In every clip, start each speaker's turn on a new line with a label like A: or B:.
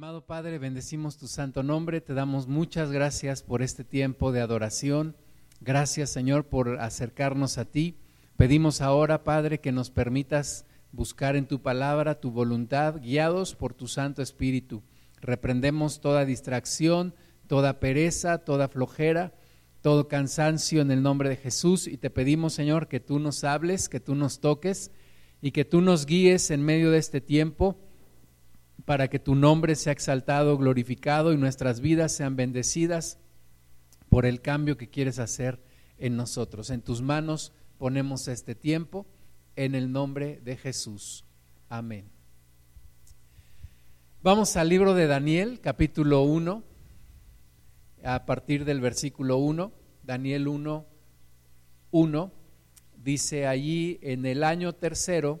A: Amado Padre, bendecimos tu santo nombre, te damos muchas gracias por este tiempo de adoración. Gracias Señor por acercarnos a ti. Pedimos ahora, Padre, que nos permitas buscar en tu palabra tu voluntad, guiados por tu Santo Espíritu. Reprendemos toda distracción, toda pereza, toda flojera, todo cansancio en el nombre de Jesús y te pedimos, Señor, que tú nos hables, que tú nos toques y que tú nos guíes en medio de este tiempo para que tu nombre sea exaltado, glorificado y nuestras vidas sean bendecidas por el cambio que quieres hacer en nosotros. En tus manos ponemos este tiempo en el nombre de Jesús. Amén. Vamos al libro de Daniel, capítulo 1, a partir del versículo 1, Daniel 1, 1, dice allí en el año tercero,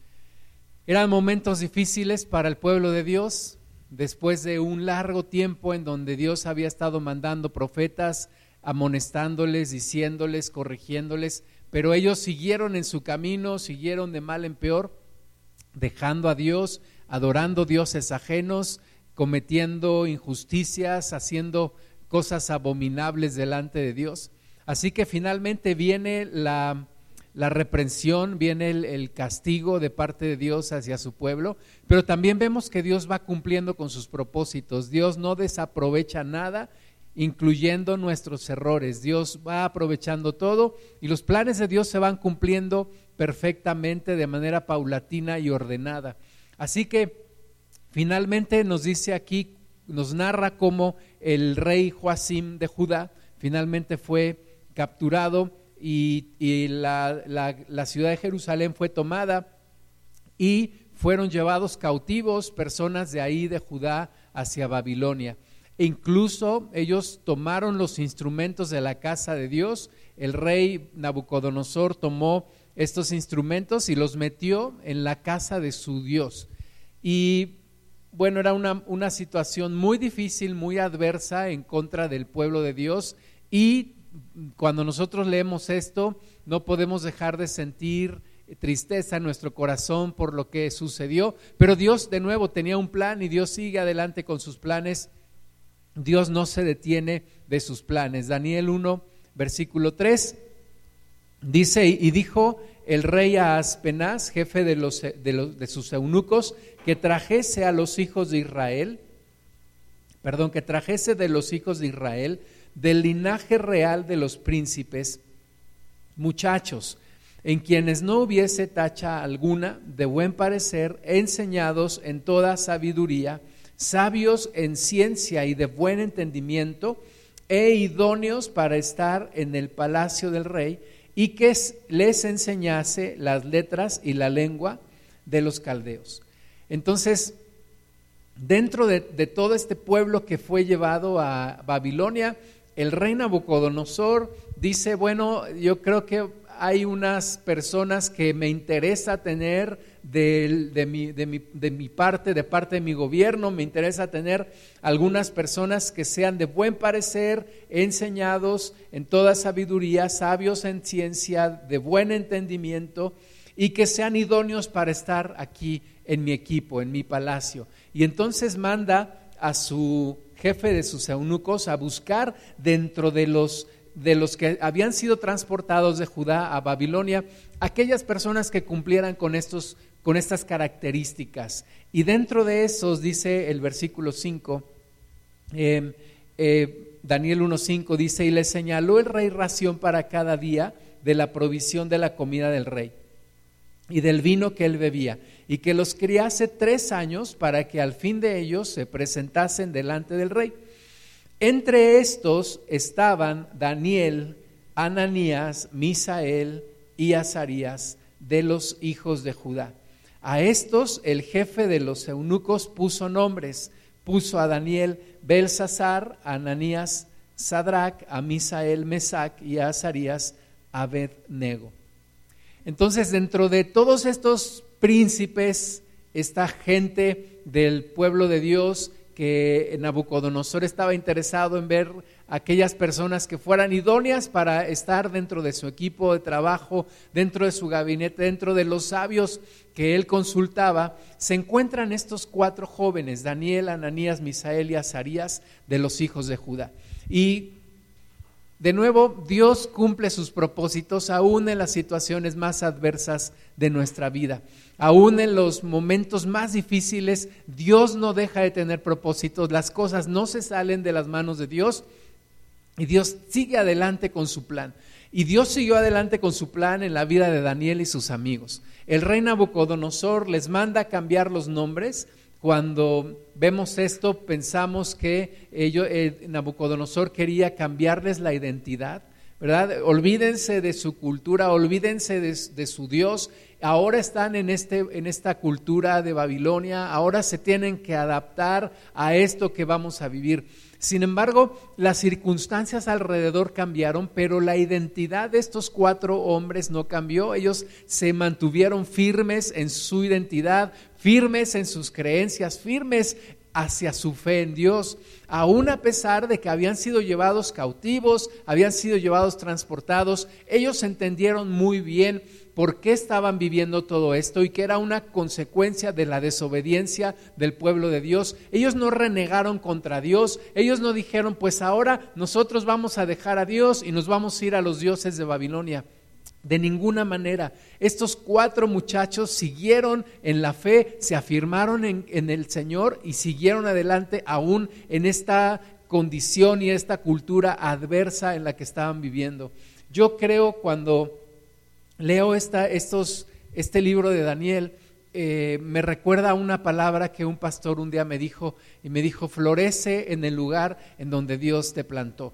A: Eran momentos difíciles para el pueblo de Dios, después de un largo tiempo en donde Dios había estado mandando profetas, amonestándoles, diciéndoles, corrigiéndoles, pero ellos siguieron en su camino, siguieron de mal en peor, dejando a Dios, adorando dioses ajenos, cometiendo injusticias, haciendo cosas abominables delante de Dios. Así que finalmente viene la la reprensión, viene el, castigo de parte de Dios hacia su pueblo, pero también vemos que Dios va cumpliendo con sus propósitos. Dios no desaprovecha nada, incluyendo nuestros errores. Dios va aprovechando todo y los planes de Dios se van cumpliendo perfectamente de manera paulatina y ordenada. Así que finalmente nos dice aquí, nos narra cómo el rey Joacim de Judá finalmente fue capturado y, la, ciudad de Jerusalén fue tomada y fueron llevados cautivos personas de ahí de Judá hacia Babilonia. E incluso ellos tomaron los instrumentos de la casa de Dios. El rey Nabucodonosor tomó estos instrumentos y los metió en la casa de su Dios. Y bueno, era una, una situación muy difícil, muy adversa en contra del pueblo de Dios y cuando nosotros leemos esto, no podemos dejar de sentir tristeza en nuestro corazón por lo que sucedió, pero Dios de nuevo tenía un plan y Dios sigue adelante con sus planes. Dios no se detiene de sus planes. Daniel 1, versículo 3, dice, y dijo el rey a Aspenaz, jefe de, los, de, los, de sus eunucos, que trajese a los hijos de Israel, perdón, que trajese de los hijos de Israel del linaje real de los príncipes, muchachos, en quienes no hubiese tacha alguna, de buen parecer, enseñados en toda sabiduría, sabios en ciencia y de buen entendimiento, e idóneos para estar en el palacio del rey, y que les enseñase las letras y la lengua de los caldeos. Entonces, dentro de, todo este pueblo que fue llevado a Babilonia, el rey Nabucodonosor dice, bueno, yo creo que hay unas personas que me interesa tener de, mi, mi, parte, de parte de mi gobierno, me interesa tener algunas personas que sean de buen parecer, enseñados en toda sabiduría, sabios en ciencia, de buen entendimiento y que sean idóneos para estar aquí en mi equipo, en mi palacio. Y entonces manda a su jefe de sus eunucos a buscar dentro de los de los que habían sido transportados de Judá a Babilonia, aquellas personas que cumplieran con, estos, con estas características. Y dentro de esos, dice el versículo 5, em, eh, Daniel 1.5 dice, y le señaló el rey ración para cada día de la provisión de la comida del rey y del vino que él bebía y que los criase tres años para que al fin de ellos se presentasen delante del rey. Entre estos estaban Daniel, Ananías, Misael y Azarías de los hijos de Judá. A estos el jefe de los eunucos puso nombres puso a Daniel Belsasar, a Ananías Sadrach, a Misael Mesac y a Azarías Abednego. Entonces, dentro de todos estos príncipes, esta gente del pueblo de Dios que Nabucodonosor estaba interesado en ver aquellas personas que fueran idóneas para estar dentro de su equipo de trabajo, dentro de su gabinete, dentro de los sabios que él consultaba, se encuentran estos cuatro jóvenes, Daniel, Ananías, Misael y Azarías, de los hijos de Judá. Y de nuevo, Dios cumple sus propósitos aún en las situaciones más adversas de nuestra vida. Aún en los momentos más difíciles, Dios no deja de tener propósitos. Las cosas no se salen de las manos de Dios y Dios sigue adelante con su plan. Y Dios siguió adelante con su plan en la vida de Daniel y sus amigos. El rey Nabucodonosor les manda cambiar los nombres. Cuando vemos esto, pensamos que ellos, eh, Nabucodonosor quería cambiarles la identidad, ¿verdad? Olvídense de su cultura, olvídense de, de su Dios. Ahora están en, este, en esta cultura de Babilonia, ahora se tienen que adaptar a esto que vamos a vivir. Sin embargo, las circunstancias alrededor cambiaron, pero la identidad de estos cuatro hombres no cambió. Ellos se mantuvieron firmes en su identidad, firmes en sus creencias, firmes hacia su fe en Dios, aun a pesar de que habían sido llevados cautivos, habían sido llevados transportados, ellos entendieron muy bien por qué estaban viviendo todo esto y que era una consecuencia de la desobediencia del pueblo de Dios. Ellos no renegaron contra Dios, ellos no dijeron, pues ahora nosotros vamos a dejar a Dios y nos vamos a ir a los dioses de Babilonia. De ninguna manera. Estos cuatro muchachos siguieron en la fe, se afirmaron en, en, el Señor y siguieron adelante aún en esta condición y esta cultura adversa en la que estaban viviendo. Yo creo cuando leo esta, estos, este libro de Daniel, eh, me recuerda una palabra que un pastor un día me dijo y me dijo, florece en el lugar en donde Dios te plantó.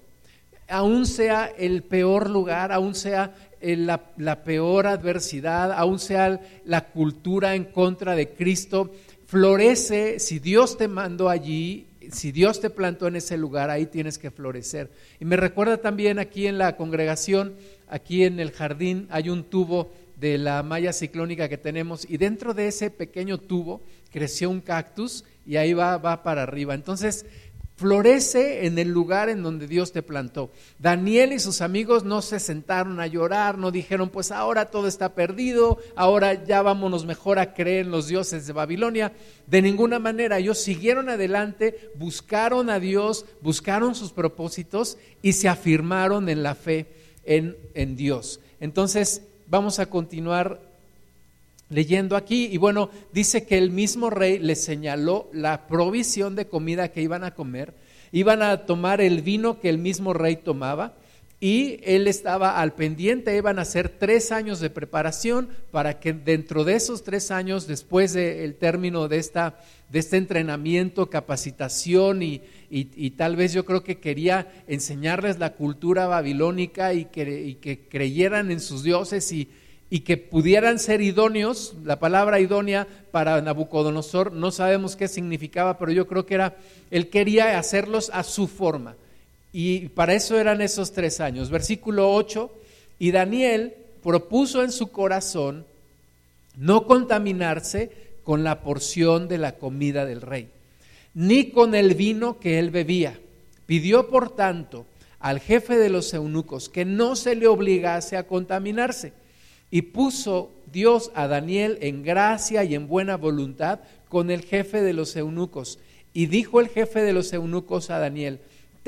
A: Aún sea el peor lugar, aún sea eh, la, la peor adversidad, aún sea la cultura en contra de Cristo, florece si Dios te mandó allí, si Dios te plantó en ese lugar, ahí tienes que florecer. Y me recuerda también aquí en la congregación aquí en el jardín hay un tubo de la malla ciclónica que tenemos y dentro de ese pequeño tubo creció un cactus y ahí va, va para arriba. Entonces, florece en el lugar en donde Dios te plantó. Daniel y sus amigos no se sentaron a llorar, no dijeron, pues ahora todo está perdido, ahora ya vámonos mejor a creer en los dioses de Babilonia. De ninguna manera, ellos siguieron adelante, buscaron a Dios, buscaron sus propósitos y se afirmaron en la fe en, Dios. Entonces, vamos a continuar leyendo aquí. Y bueno, dice que el mismo rey le señaló la provisión de comida que iban a comer, iban a tomar el vino que el mismo rey tomaba y él estaba al pendiente, iban a hacer tres años de preparación para que dentro de esos tres años, después del término de, esta, de este entrenamiento, capacitación y, y, tal vez yo creo que quería enseñarles la cultura babilónica y que, que creyeran en sus dioses y, y que pudieran ser idóneos, la palabra idónea para Nabucodonosor, no sabemos qué significaba, pero yo creo que era, él quería hacerlos a su forma. Y para eso eran esos tres años. Versículo 8, y Daniel propuso en su corazón no contaminarse con la porción de la comida del rey ni con el vino que él bebía. Pidió, por tanto, al jefe de los eunucos que no se le obligase a contaminarse. Y puso Dios a Daniel en gracia y en buena voluntad con el jefe de los eunucos. Y dijo el jefe de los eunucos a Daniel,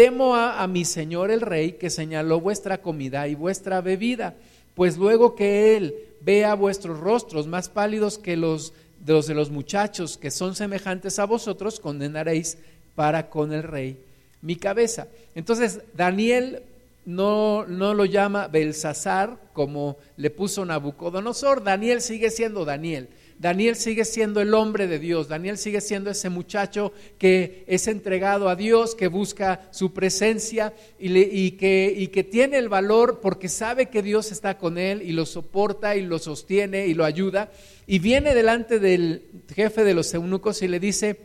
A: temo a, mi señor el rey que señaló vuestra comida y vuestra bebida, pues luego que él vea vuestros rostros más pálidos que los de los de los muchachos que son semejantes a vosotros, condenaréis para con el rey mi cabeza. Entonces, Daniel no, no lo llama Belsasar como le puso Nabucodonosor, Daniel sigue siendo Daniel. Daniel sigue siendo el hombre de Dios, Daniel sigue siendo ese muchacho que es entregado a Dios, que busca su presencia y, que, que tiene el valor porque sabe que Dios está con él y lo soporta y lo sostiene y lo ayuda. Y viene delante del jefe de los eunucos y le dice,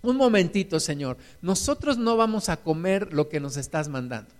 A: un momentito, Señor, nosotros no vamos a comer lo que nos estás mandando.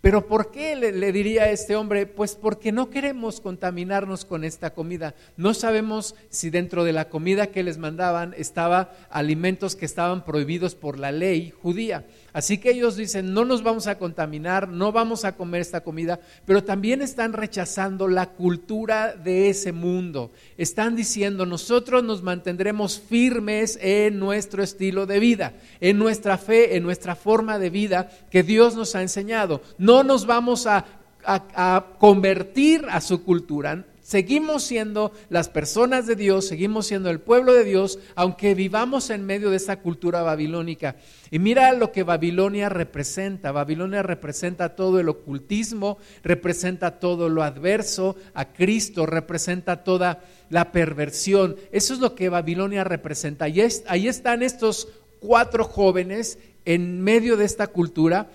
A: Pero ¿por qué le, diría a este hombre? Pues porque no queremos contaminarnos con esta comida. No sabemos si dentro de la comida que les mandaban estaba alimentos que estaban prohibidos por la ley judía. Así que ellos dicen, no nos vamos a contaminar, no vamos a comer esta comida, pero también están rechazando la cultura de ese mundo. Están diciendo, nosotros nos mantendremos firmes en nuestro estilo de vida, en nuestra fe, en nuestra forma de vida que Dios nos ha enseñado. No nos vamos a, a convertir a su cultura, Seguimos siendo las personas de Dios, seguimos siendo el pueblo de Dios, aunque vivamos en medio de esa cultura babilónica. Y mira lo que Babilonia representa. Babilonia representa todo el ocultismo, representa todo lo adverso a Cristo, representa toda la perversión. Eso es lo que Babilonia representa. Y ahí están estos cuatro jóvenes en medio de esta cultura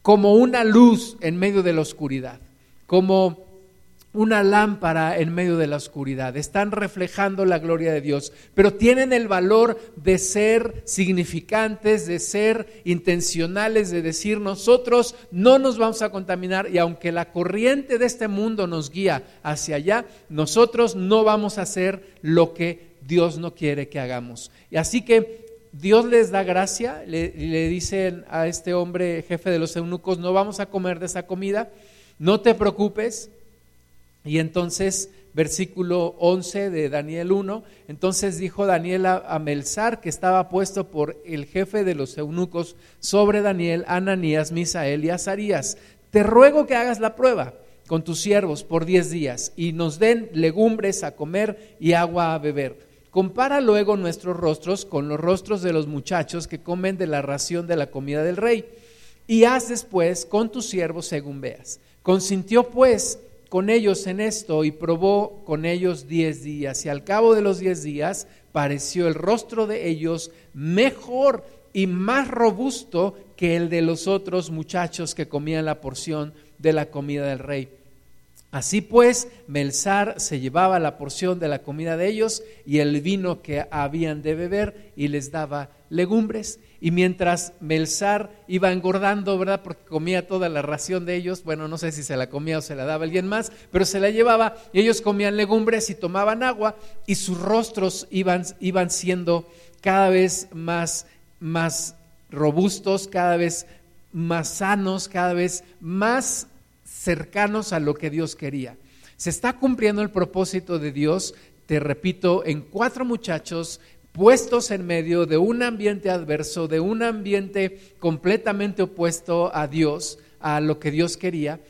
A: como una luz en medio de la oscuridad, como una lámpara en medio de la oscuridad, están reflejando la gloria de Dios, pero tienen el valor de ser significantes, de ser intencionales, de decir nosotros no nos vamos a contaminar y aunque la corriente de este mundo nos guía hacia allá, nosotros no vamos a hacer lo que Dios no quiere que hagamos. Y así que Dios les da gracia, le, le dicen a este hombre jefe de los eunucos, no vamos a comer de esa comida, no te preocupes, y entonces, versículo 11 de Daniel 1, entonces dijo Daniel a, Melzar, que estaba puesto por el jefe de los eunucos sobre Daniel, Ananías, Misael y Azarías, te ruego que hagas la prueba con tus siervos por diez días y nos den legumbres a comer y agua a beber. Compara luego nuestros rostros con los rostros de los muchachos que comen de la ración de la comida del rey y haz después con tus siervos según veas. Consintió pues con ellos en esto y probó con ellos diez días. Y al cabo de los diez días pareció el rostro de ellos mejor y más robusto que el de los otros muchachos que comían la porción de la comida del rey. Así pues, Melzar se llevaba la porción de la comida de ellos y el vino que habían de beber y les daba legumbres. Y mientras Melzar iba engordando, ¿verdad? Porque comía toda la ración de ellos, bueno, no sé si se la comía o se la daba alguien más, pero se la llevaba y ellos comían legumbres y tomaban agua y sus rostros iban, iban siendo cada vez más, más robustos, cada vez más sanos, cada vez más cercanos a lo que Dios quería. Se está cumpliendo el propósito de Dios, te repito, en cuatro muchachos puestos en medio de un ambiente adverso, de un ambiente completamente opuesto a Dios, a lo que Dios quería,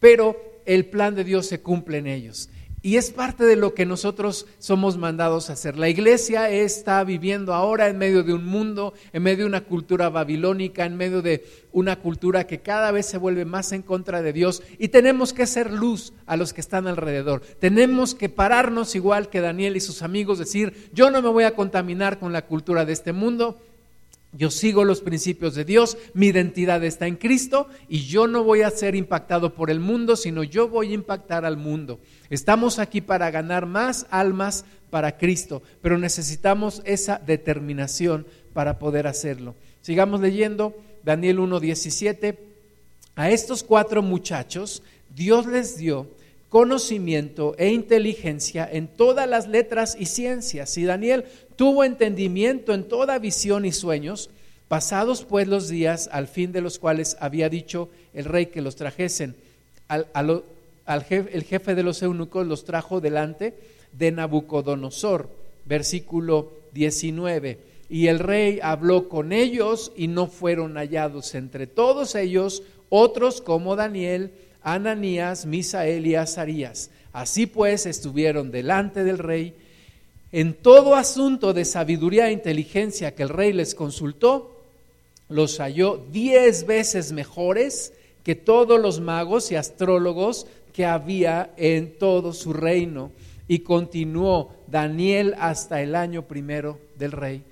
A: pero el plan de Dios se cumple en ellos. Y es parte de lo que nosotros somos mandados a hacer. La iglesia está viviendo ahora en medio de un mundo, en medio de una cultura babilónica, en medio de una cultura que cada vez se vuelve más en contra de Dios y tenemos que ser luz a los que están alrededor. Tenemos que pararnos igual que Daniel y sus amigos, decir, yo no me voy a contaminar con la cultura de este mundo, yo sigo los principios de Dios, mi identidad está en Cristo y yo no voy a ser impactado por el mundo, sino yo voy a impactar al mundo. Estamos aquí para ganar más almas para Cristo, pero necesitamos esa determinación para poder hacerlo. Sigamos leyendo Daniel 1.17. A estos cuatro muchachos Dios les dio conocimiento e inteligencia en todas las letras y ciencias. Y Daniel tuvo entendimiento en toda visión y sueños, pasados pues los días al fin de los cuales había dicho el rey que los trajesen. Al, el jefe de los eunucos los trajo delante de Nabucodonosor, versículo 19. Y el rey habló con ellos y no fueron hallados entre todos ellos otros como Daniel, Ananías, Misael y Azarías. Así pues estuvieron delante del rey. En todo asunto de sabiduría e inteligencia que el rey les consultó, los halló diez veces mejores que todos los magos y astrólogos que había en todo su reino. Y continuó Daniel hasta el año primero del rey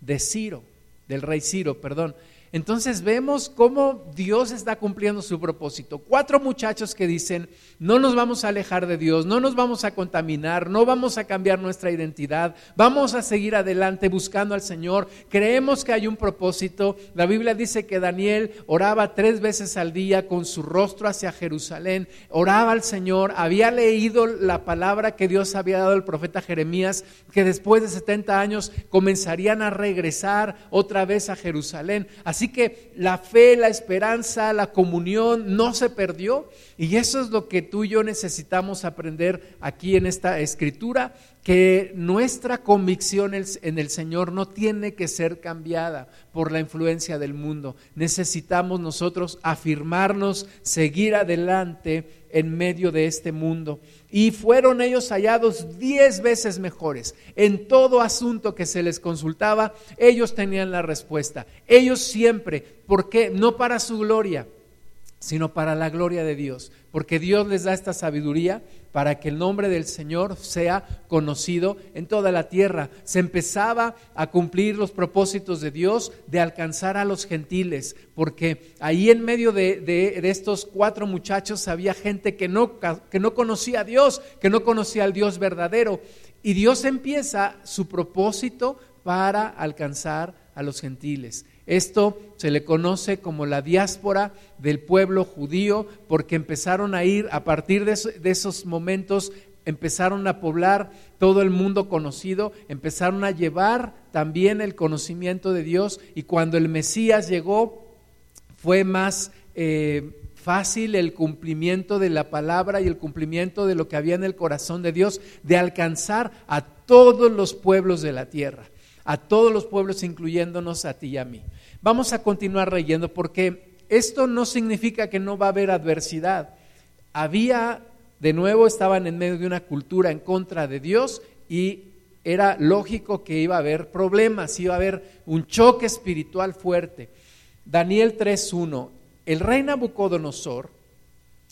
A: de Ciro, del rey Ciro, perdón. Entonces vemos cómo Dios está cumpliendo su propósito. Cuatro muchachos que dicen, no nos vamos a alejar de Dios, no nos vamos a contaminar, no vamos a cambiar nuestra identidad, vamos a seguir adelante buscando al Señor, creemos que hay un propósito. La Biblia dice que Daniel oraba tres veces al día con su rostro hacia Jerusalén, oraba al Señor, había leído la palabra que Dios había dado al profeta Jeremías, que después de 70 años comenzarían a regresar otra vez a Jerusalén. Que la fe, la esperanza, la comunión no se perdió y eso es lo que tú y yo necesitamos aprender aquí en esta escritura, que nuestra convicción en el Señor no tiene que ser cambiada por la influencia del mundo. Necesitamos nosotros afirmarnos, seguir adelante en medio de este mundo. Y fueron ellos hallados diez veces mejores. En todo asunto que se les consultaba, ellos tenían la respuesta. Ellos siempre, ¿por qué? No para su gloria, sino para la gloria de Dios, porque Dios les da esta sabiduría para que el nombre del Señor sea conocido en toda la tierra. Se empezaba a cumplir los propósitos de Dios de alcanzar a los gentiles, porque ahí en medio de, estos cuatro muchachos había gente que no, que no conocía a Dios, que no conocía al Dios verdadero, y Dios empieza su propósito para alcanzar a los gentiles. Esto se le conoce como la diáspora del pueblo judío porque empezaron a ir, a partir de, esos momentos, empezaron a poblar todo el mundo conocido, empezaron a llevar también el conocimiento de Dios y cuando el Mesías llegó fue más eh, fácil el cumplimiento de la palabra y el cumplimiento de lo que había en el corazón de Dios de alcanzar a todos los pueblos de la tierra, a todos los pueblos incluyéndonos a ti y a mí. Vamos a continuar leyendo porque esto no significa que no va a haber adversidad. Había, de nuevo, estaban en medio de una cultura en contra de Dios y era lógico que iba a haber problemas, iba a haber un choque espiritual fuerte. Daniel 3.1, el rey Nabucodonosor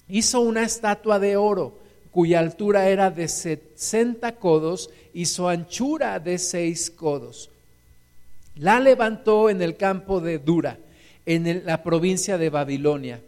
A: hizo una estatua de oro cuya altura era de 60 codos y su anchura de 6 codos la levantó en el campo de Dura, en la provincia de Babilonia,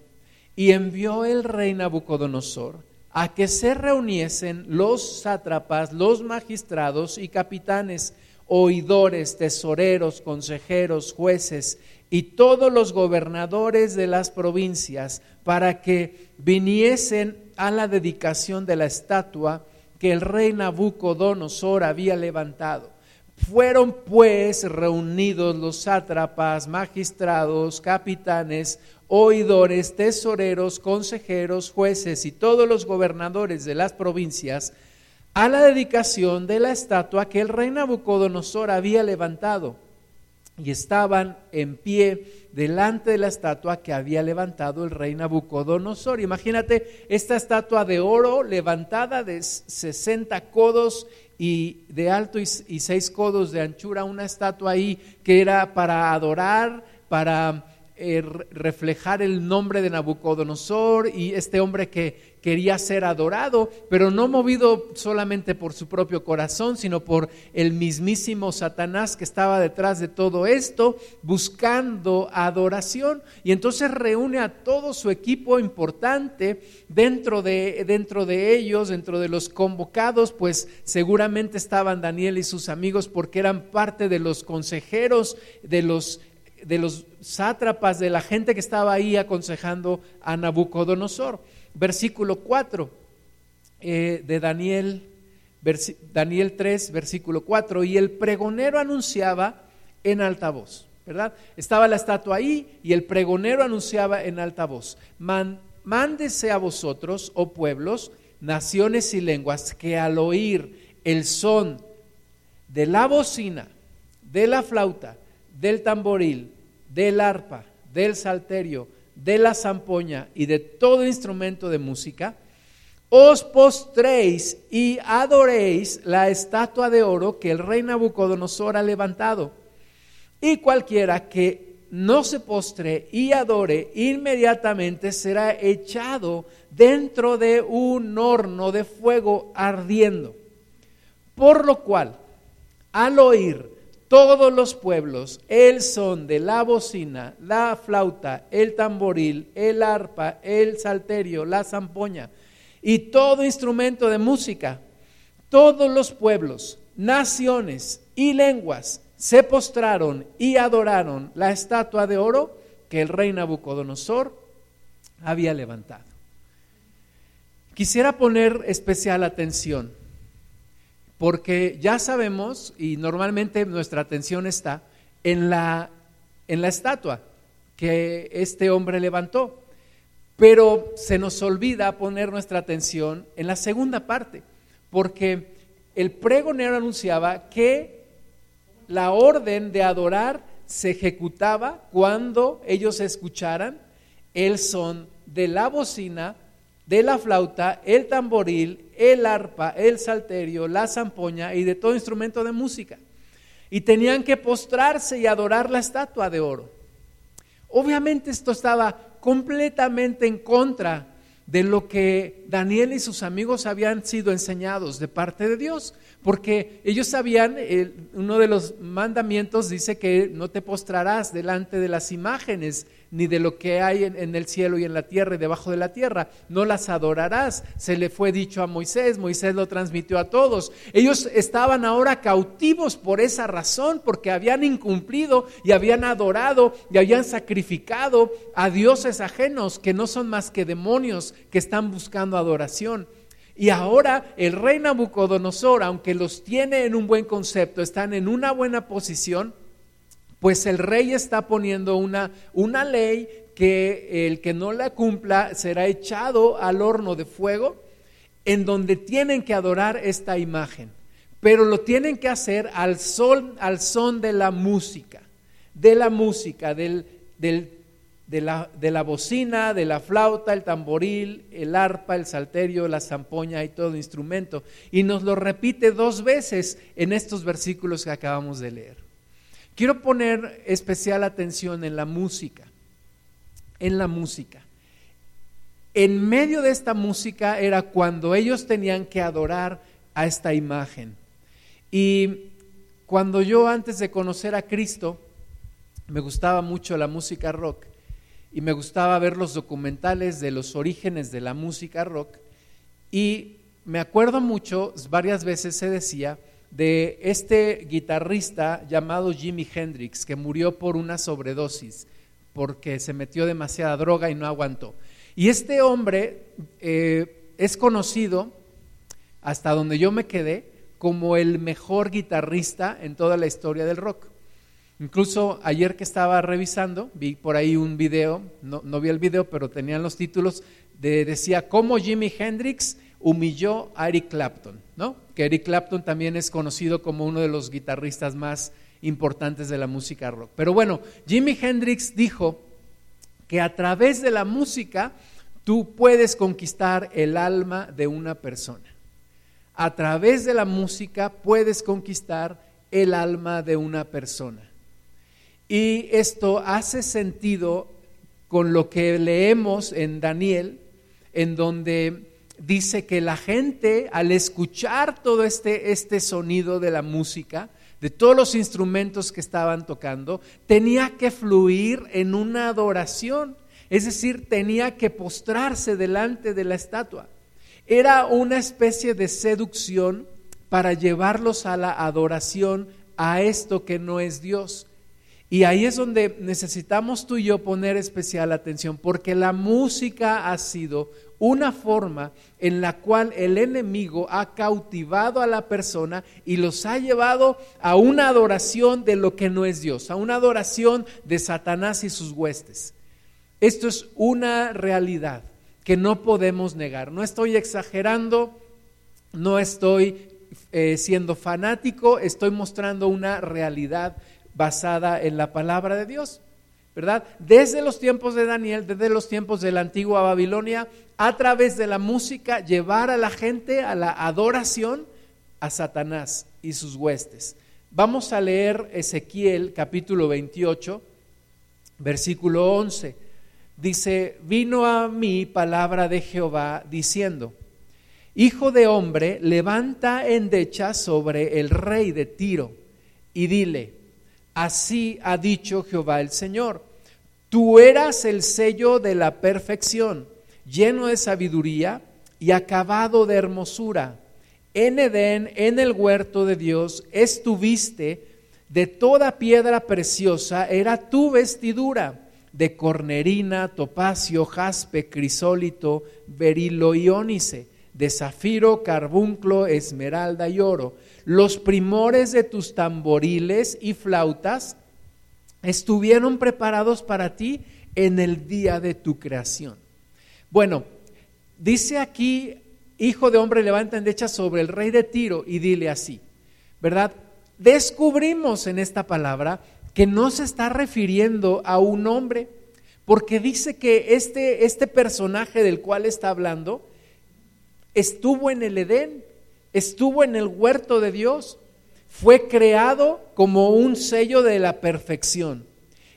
A: y envió el rey Nabucodonosor a que se reuniesen los sátrapas, los magistrados y capitanes, oidores, tesoreros, consejeros, jueces y todos los gobernadores de las provincias para que viniesen a la dedicación de la estatua que el rey Nabucodonosor había levantado. Fueron pues reunidos los sátrapas, magistrados, capitanes, oidores, tesoreros, consejeros, jueces y todos los gobernadores de las provincias a la dedicación de la estatua que el rey Nabucodonosor había levantado. Y estaban en pie delante de la estatua que había levantado el rey Nabucodonosor. Imagínate esta estatua de oro levantada de 60 codos y de alto y, seis codos de anchura, una estatua ahí que era para adorar, para eh, reflejar el nombre de Nabucodonosor y este hombre que quería ser adorado, pero no movido solamente por su propio corazón, sino por el mismísimo Satanás que estaba detrás de todo esto, buscando adoración. Y entonces reúne a todo su equipo importante dentro de, dentro de ellos, dentro de los convocados, pues seguramente estaban Daniel y sus amigos porque eran parte de los consejeros, de los de los sátrapas, de la gente que estaba ahí aconsejando a Nabucodonosor. Versículo 4 eh, de Daniel, Daniel 3, versículo 4, y el pregonero anunciaba en alta voz, ¿verdad? Estaba la estatua ahí y el pregonero anunciaba en alta voz, mándese a vosotros, oh pueblos, naciones y lenguas, que al oír el son de la bocina, de la flauta, del tamboril, del arpa, del salterio, de la zampoña y de todo instrumento de música, os postréis y adoréis la estatua de oro que el rey Nabucodonosor ha levantado. Y cualquiera que no se postre y adore inmediatamente será echado dentro de un horno de fuego ardiendo. Por lo cual, al oír todos los pueblos el son de la bocina, la flauta, el tamboril, el arpa, el salterio, la zampoña y todo instrumento de música, todos los pueblos, naciones y lenguas se postraron y adoraron la estatua de oro que el rey Nabucodonosor había levantado. Quisiera poner especial atención porque ya sabemos, y normalmente nuestra atención está en la, en la estatua que este hombre levantó, pero se nos olvida poner nuestra atención en la segunda parte, porque el pregonero anunciaba que la orden de adorar se ejecutaba cuando ellos escucharan el son de la bocina, de la flauta, el tamboril, el arpa, el salterio, la zampoña y de todo instrumento de música. Y tenían que postrarse y adorar la estatua de oro. Obviamente esto estaba completamente en contra de lo que Daniel y sus amigos habían sido enseñados de parte de Dios, porque ellos sabían, uno de los mandamientos dice que no te postrarás delante de las imágenes ni de lo que hay en, el cielo y en la tierra y debajo de la tierra. No las adorarás. Se le fue dicho a Moisés, Moisés lo transmitió a todos. Ellos estaban ahora cautivos por esa razón, porque habían incumplido y habían adorado y habían sacrificado a dioses ajenos que no son más que demonios que están buscando adoración. Y ahora el rey Nabucodonosor, aunque los tiene en un buen concepto, están en una buena posición, pues el rey está poniendo una, una ley que el que no la cumpla será echado al horno de fuego, en donde tienen que adorar esta imagen, pero lo tienen que hacer al, sol, al son de la música, de la música, del, del, de, la, de la bocina, de la flauta, el tamboril, el arpa, el salterio, la zampoña y todo instrumento. Y nos lo repite dos veces en estos versículos que acabamos de leer. Quiero poner especial atención en la música, en la música. En medio de esta música era cuando ellos tenían que adorar a esta imagen. Y cuando yo antes de conocer a Cristo, me gustaba mucho la música rock y me gustaba ver los documentales de los orígenes de la música rock y me acuerdo mucho, varias veces se decía, de este guitarrista llamado Jimi Hendrix, que murió por una sobredosis, porque se metió demasiada droga y no aguantó. Y este hombre eh, es conocido, hasta donde yo me quedé, como el mejor guitarrista en toda la historia del rock. Incluso ayer que estaba revisando, vi por ahí un video, no, no vi el video, pero tenían los títulos, de, decía cómo Jimi Hendrix humilló a Eric Clapton, ¿no? Que Eric Clapton también es conocido como uno de los guitarristas más importantes de la música rock. Pero bueno, Jimi Hendrix dijo que a través de la música tú puedes conquistar el alma de una persona. A través de la música puedes conquistar el alma de una persona. Y esto hace sentido con lo que leemos en Daniel, en donde dice que la gente al escuchar todo este, este sonido de la música, de todos los instrumentos que estaban tocando, tenía que fluir en una adoración, es decir, tenía que postrarse delante de la estatua. Era una especie de seducción para llevarlos a la adoración a esto que no es Dios. Y ahí es donde necesitamos tú y yo poner especial atención, porque la música ha sido una forma en la cual el enemigo ha cautivado a la persona y los ha llevado a una adoración de lo que no es Dios, a una adoración de Satanás y sus huestes. Esto es una realidad que no podemos negar. No estoy exagerando, no estoy eh, siendo fanático, estoy mostrando una realidad basada en la palabra de Dios. ¿verdad? Desde los tiempos de Daniel, desde los tiempos de la antigua Babilonia, a través de la música, llevar a la gente a la adoración a Satanás y sus huestes. Vamos a leer Ezequiel capítulo 28, versículo 11. Dice, vino a mí palabra de Jehová diciendo, Hijo de hombre, levanta endecha sobre el rey de Tiro y dile, Así ha dicho Jehová el Señor. Tú eras el sello de la perfección, lleno de sabiduría y acabado de hermosura. En Edén, en el huerto de Dios, estuviste de toda piedra preciosa, era tu vestidura de cornerina, topacio, jaspe, crisólito, berilo y ónice, de zafiro, carbunclo, esmeralda y oro. Los primores de tus tamboriles y flautas estuvieron preparados para ti en el día de tu creación. Bueno, dice aquí, hijo de hombre, levanta endecha sobre el rey de Tiro y dile así, ¿verdad? Descubrimos en esta palabra que no se está refiriendo a un hombre, porque dice que este, este personaje del cual está hablando estuvo en el Edén, estuvo en el huerto de Dios, fue creado como un sello de la perfección.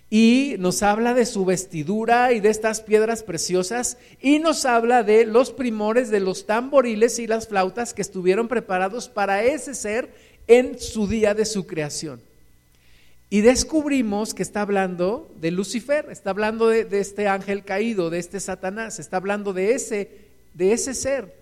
A: Y nos habla de su vestidura y de estas piedras preciosas y nos habla de los primores de los tamboriles y las flautas que estuvieron preparados para ese ser en su día de su creación. Y descubrimos que está hablando de Lucifer, está hablando de, este ángel caído, de este Satanás, está hablando de ese, de ese ser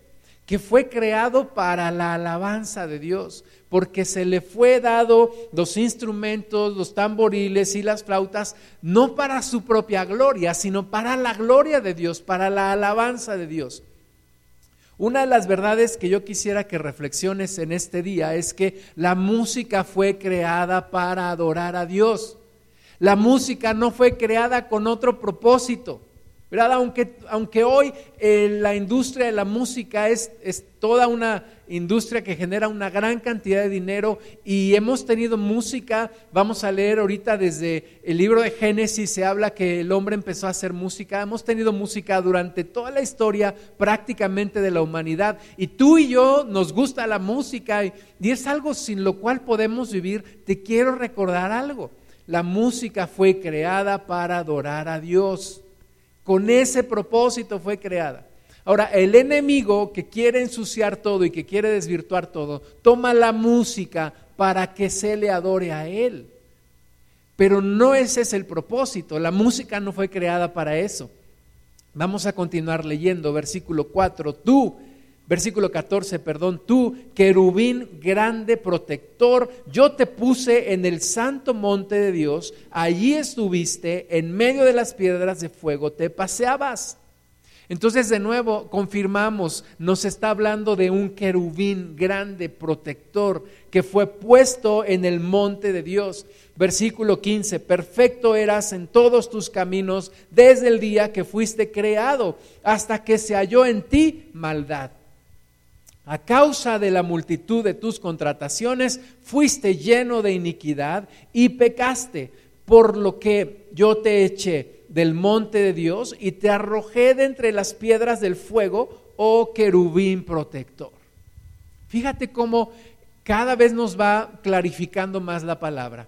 A: que fue creado para la alabanza de Dios, porque se le fue dado los instrumentos, los tamboriles y las flautas, no para su propia gloria, sino para la gloria de Dios, para la alabanza de Dios. Una de las verdades que yo quisiera que reflexiones en este día es que la música fue creada para adorar a Dios. La música no fue creada con otro propósito. ¿Verdad? Aunque, aunque hoy eh, la industria de la música es, es toda una industria que genera una gran cantidad de dinero y hemos tenido música, vamos a leer ahorita desde el libro de Génesis, se habla que el hombre empezó a hacer música, hemos tenido música durante toda la historia prácticamente de la humanidad y tú y yo nos gusta la música y, y es algo sin lo cual podemos vivir, te quiero recordar algo, la música fue creada para adorar a Dios. Con ese propósito fue creada. Ahora, el enemigo que quiere ensuciar todo y que quiere desvirtuar todo, toma la música para que se le adore a él. Pero no ese es el propósito. La música no fue creada para eso. Vamos a continuar leyendo versículo 4. Tú, versículo 14, perdón, tú, querubín grande protector, yo te puse en el santo monte de Dios, allí estuviste, en medio de las piedras de fuego, te paseabas. Entonces de nuevo confirmamos, nos está hablando de un querubín grande, protector, que fue puesto en el monte de Dios. Versículo 15, perfecto eras en todos tus caminos desde el día que fuiste creado hasta que se halló en ti maldad. A causa de la multitud de tus contrataciones, fuiste lleno de iniquidad y pecaste, por lo que yo te eché del monte de Dios y te arrojé de entre las piedras del fuego, oh querubín protector. Fíjate cómo cada vez nos va clarificando más la palabra.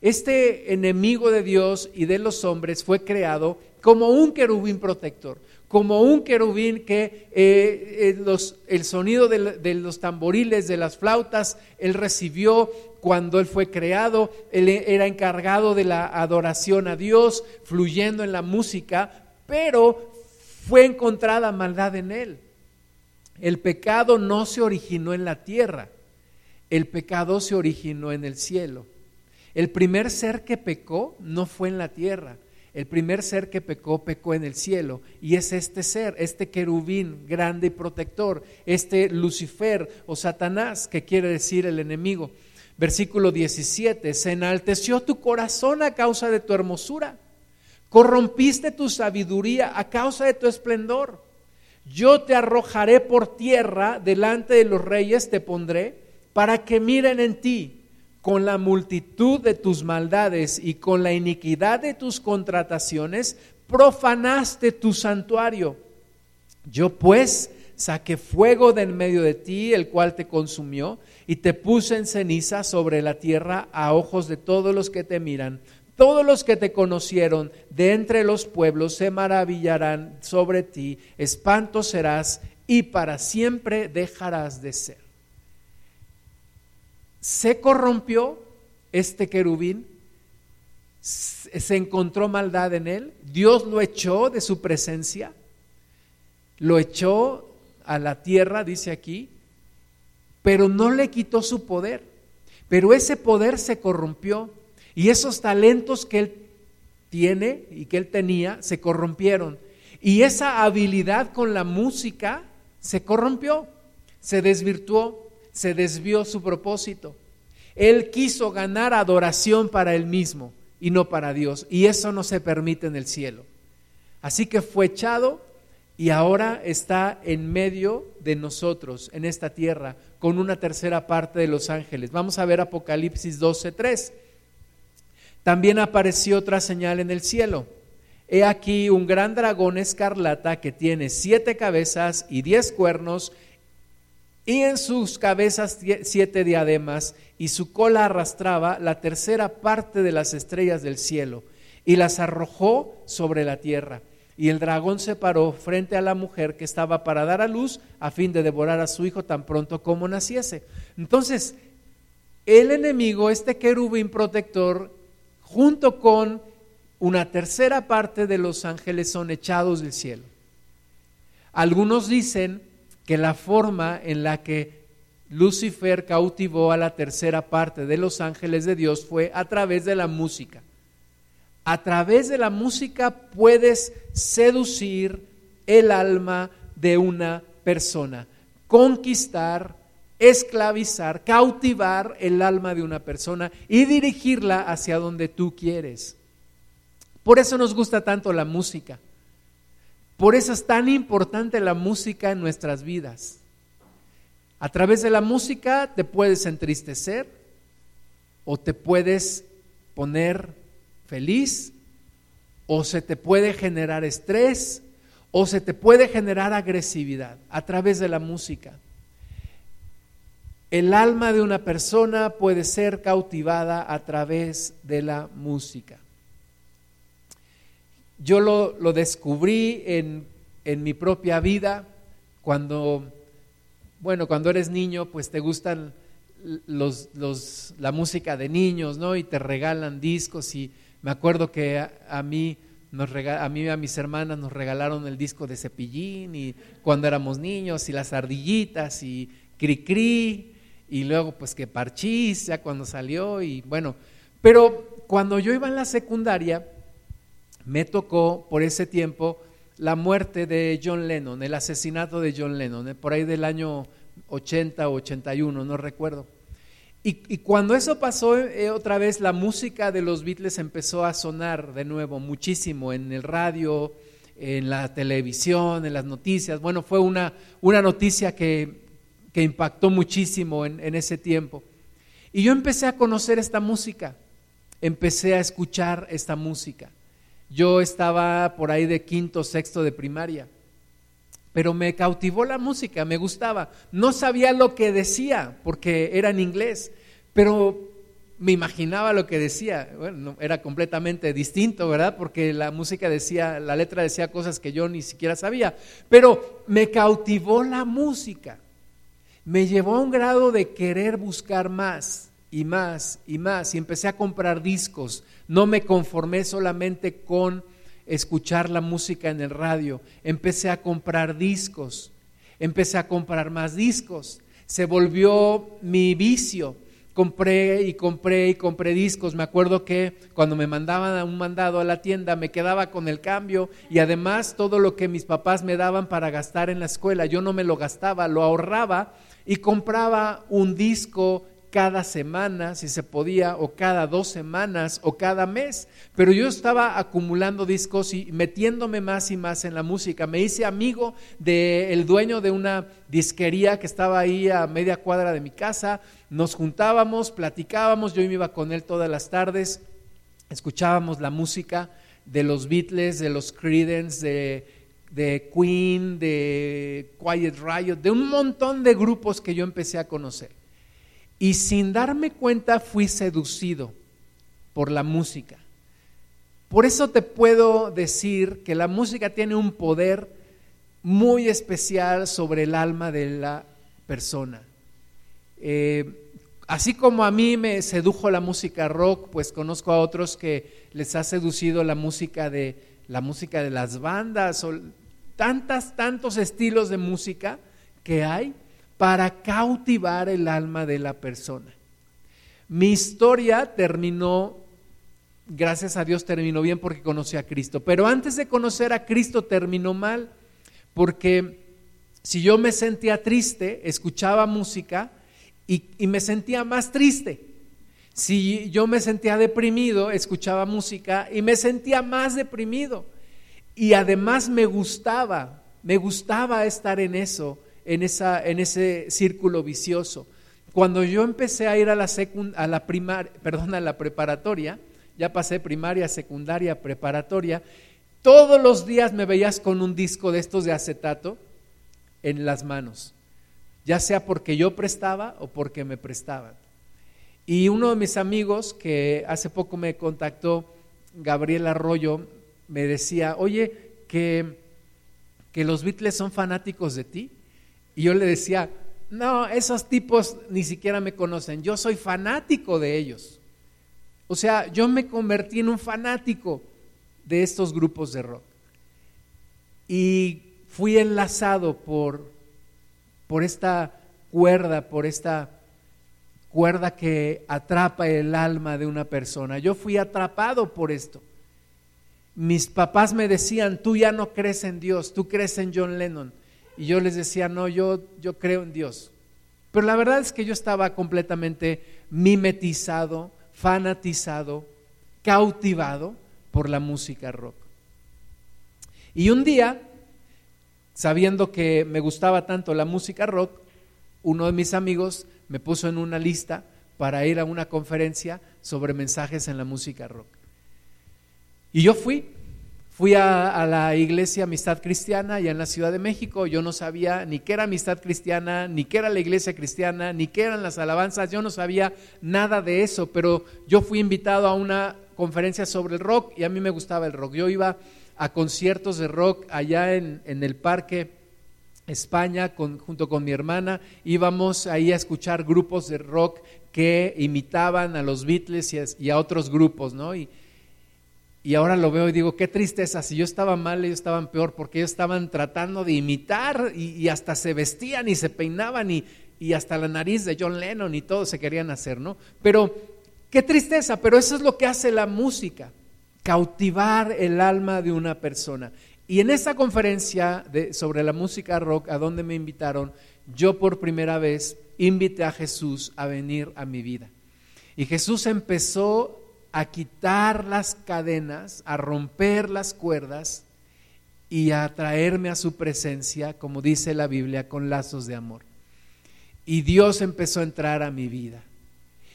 A: Este enemigo de Dios y de los hombres fue creado como un querubín protector, como un querubín que eh, eh, el sonido de, los tamboriles, de las flautas, él recibió cuando él fue creado, él era encargado de la adoración a Dios, fluyendo en la música, pero fue encontrada maldad en él. El pecado no se originó en la tierra, el pecado se originó en el cielo. El primer ser que pecó no fue en la tierra, el primer ser que pecó, pecó en el cielo. Y es este ser, este querubín grande y protector, este Lucifer o Satanás, que quiere decir el enemigo. Versículo 17, se enalteció tu corazón a causa de tu hermosura, corrompiste tu sabiduría a causa de tu esplendor. Yo te arrojaré por tierra, delante de los reyes te pondré, para que miren en ti con la multitud de tus maldades y con la iniquidad de tus contrataciones, profanaste tu santuario. Yo pues saqué fuego de en medio de ti, el cual te consumió, y te puse en ceniza sobre la tierra a ojos de todos los que te miran. Todos los que te conocieron de entre los pueblos se maravillarán sobre ti, espanto serás y para siempre dejarás de ser se corrompió este querubín, se encontró maldad en él, Dios lo echó de su presencia, lo echó a la tierra, dice aquí, pero no le quitó su poder. Pero ese poder se corrompió y esos talentos que él tiene y que él tenía se corrompieron. Y esa habilidad con la música se corrompió, se desvirtuó, se desvió su propósito. Él quiso ganar adoración para él mismo y no para Dios. Y eso no se permite en el cielo. Así que fue echado y ahora está en medio de nosotros, en esta tierra, con una tercera parte de los ángeles. Vamos a ver Apocalipsis 12:3. También apareció otra señal en el cielo. He aquí un gran dragón escarlata que tiene siete cabezas y diez cuernos, y en sus cabezas siete diademas, y su cola arrastraba la tercera parte de las estrellas del cielo, y las arrojó sobre la tierra y el dragón se paró frente a la mujer que estaba para dar a luz a fin de devorar a su hijo tan pronto como naciese. Entonces, el enemigo, este querubín protector, junto con una tercera parte de los ángeles son echados del cielo. Algunos dicen que la forma en la que Lucifer cautivó a la tercera parte de los ángeles de Dios fue a través de la música a través de la música puedes seducir el alma de una persona, conquistar, esclavizar, cautivar el alma de una persona y dirigirla hacia donde tú quieres. Por eso nos gusta tanto la música. Por eso es tan importante la música en nuestras vidas. A través de la música te puedes entristecer o te puedes poner feliz, o se te puede generar estrés, o se te puede generar agresividad a través de la música. El alma de una persona puede ser cautivada a través de la música. Yo lo, lo descubrí en, en, mi propia vida cuando, bueno, cuando eres niño, pues te gustan los, los, la música de niños, ¿no? Y te regalan discos y me acuerdo que a, mí, nos a mí a mis hermanas nos regalaron el disco de Cepillín y cuando éramos niños y las ardillitas y Cricri y luego pues que Parchís ya cuando salió y bueno, pero cuando yo iba en la secundaria me tocó por ese tiempo la muerte de John Lennon, el asesinato de John Lennon, por ahí del año 80 o 81, no recuerdo. Y, cuando eso pasó, eh, otra vez la música de los Beatles empezó a sonar de nuevo muchísimo en el radio, en la televisión, en las noticias. Bueno, fue una, una noticia que, que impactó muchísimo en, en ese tiempo. Y yo empecé a conocer esta música, empecé a escuchar esta música. Yo estaba por ahí de quinto, sexto de primaria, pero me cautivó la música, me gustaba. No sabía lo que decía porque era en inglés, pero me imaginaba lo que decía. Bueno, era completamente distinto, ¿verdad? Porque la música decía, la letra decía cosas que yo ni siquiera sabía. Pero me cautivó la música. Me llevó a un grado de querer buscar más y más y más. Y empecé a comprar discos. No me conformé solamente con escuchar la música en el radio. Empecé a comprar discos. Empecé a comprar más discos. Se volvió mi vicio compré y compré y compré discos. Me acuerdo que cuando me mandaban a un mandado a la tienda me quedaba con el cambio y además todo lo que mis papás me daban para gastar en la escuela, yo no me lo gastaba, lo ahorraba y compraba un disco cada semana, si se podía, o cada dos semanas, o cada mes. Pero yo estaba acumulando discos y metiéndome más y más en la música. Me hice amigo del dueño de una disquería que estaba ahí a media cuadra de mi casa. Nos juntábamos, platicábamos, yo iba con él todas las tardes, escuchábamos la música de los Beatles, de los Creedence, de de Queen, de Quiet Riot, de un montón de grupos que yo empecé a conocer. Y sin darme cuenta fui seducido por la música. Por eso te puedo decir que la música tiene un poder muy especial sobre el alma de la persona. Eh, Así como a mí me sedujo la música rock, pues conozco a otros que les ha seducido la música de las bandas o tantas tantos estilos de música que hay para cautivar el alma de la persona. Mi historia terminó gracias a Dios terminó bien porque conocí a Cristo, pero antes de conocer a Cristo terminó mal porque si yo me sentía triste, escuchaba música y, me sentía más triste. Si yo me sentía deprimido, escuchaba música y me sentía más deprimido. Y además me gustaba, me gustaba estar en eso, en, esa, en ese círculo vicioso. Cuando yo empecé a ir a la, a la primaria, perdón, a la preparatoria, ya pasé primaria, secundaria, preparatoria, todos los días me veías con un disco de estos de acetato en las manos ya sea porque yo prestaba o porque me prestaban. Y uno de mis amigos que hace poco me contactó, Gabriel Arroyo, me decía, oye, que, que los Beatles son fanáticos de ti. Y yo le decía, no, esos tipos ni siquiera me conocen, yo soy fanático de ellos. O sea, yo me convertí en un fanático de estos grupos de rock. Y fui enlazado por por esta cuerda, por esta cuerda que atrapa el alma de una persona. Yo fui atrapado por esto. Mis papás me decían, tú ya no crees en Dios, tú crees en John Lennon. Y yo les decía, no, yo, yo creo en Dios. Pero la verdad es que yo estaba completamente mimetizado, fanatizado, cautivado por la música rock. Y un día sabiendo que me gustaba tanto la música rock, uno de mis amigos me puso en una lista para ir a una conferencia sobre mensajes en la música rock. Y yo fui, fui a, la iglesia Amistad Cristiana allá en la Ciudad de México, yo no sabía ni qué era Amistad Cristiana, ni qué era la iglesia cristiana, ni qué eran las alabanzas, yo no sabía nada de eso, pero yo fui invitado a una conferencia sobre el rock y a mí me gustaba el rock. Yo iba a conciertos de rock allá en, el parque España junto con mi hermana. Íbamos ahí a escuchar grupos de rock que imitaban a los Beatles y a, otros grupos, ¿no? Y, y ahora lo veo y digo, qué tristeza, si yo estaba mal, ellos estaban peor, porque ellos estaban tratando de imitar y, hasta se vestían y se peinaban y, y, hasta la nariz de John Lennon y todo se querían hacer, ¿no? Pero qué tristeza, pero eso es lo que hace la música cautivar el alma de una persona. Y en esa conferencia sobre la música rock, a donde me invitaron, yo por primera vez invité a Jesús a venir a mi vida. Y Jesús empezó a quitar las cadenas, a romper las cuerdas y a traerme a su presencia, como dice la Biblia, con lazos de amor. Y Dios empezó a entrar a mi vida.